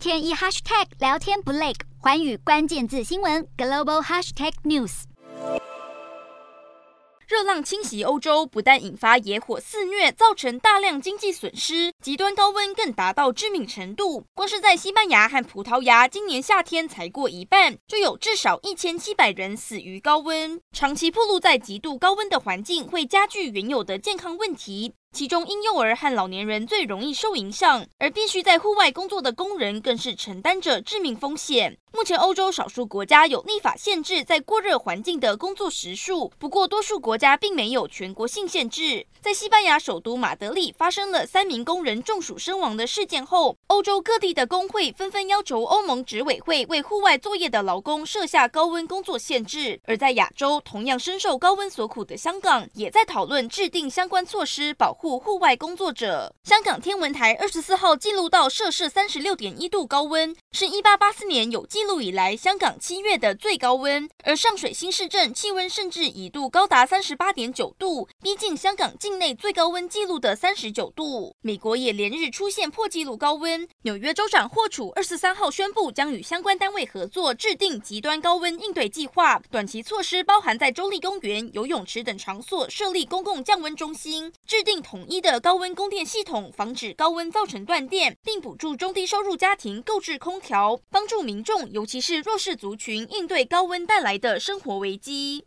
天一 hashtag 聊天不累，寰宇关键字新闻 global hashtag news。热浪侵袭欧洲，不但引发野火肆虐，造成大量经济损失，极端高温更达到致命程度。光是在西班牙和葡萄牙，今年夏天才过一半，就有至少一千七百人死于高温。长期暴露在极度高温的环境，会加剧原有的健康问题。其中，婴幼儿和老年人最容易受影响，而必须在户外工作的工人更是承担着致命风险。目前，欧洲少数国家有立法限制在过热环境的工作时数，不过多数国家并没有全国性限制。在西班牙首都马德里发生了三名工人中暑身亡的事件后，欧洲各地的工会纷纷要求欧盟执委会为户外作业的劳工设下高温工作限制。而在亚洲，同样深受高温所苦的香港，也在讨论制定相关措施保护户户外工作者，香港天文台二十四号记录到摄氏三十六点一度高温，是一八八四年有记录以来香港七月的最高温。而上水新市镇气温甚至一度高达三十八点九度，逼近香港境内最高温记录的三十九度。美国也连日出现破纪录高温，纽约州长霍楚二十三号宣布将与相关单位合作制定极端高温应对计划，短期措施包含在州立公园、游泳池等场所设立公共降温中心，制定。统一的高温供电系统，防止高温造成断电，并补助中低收入家庭购置空条，帮助民众，尤其是弱势族群应对高温带来的生活危机。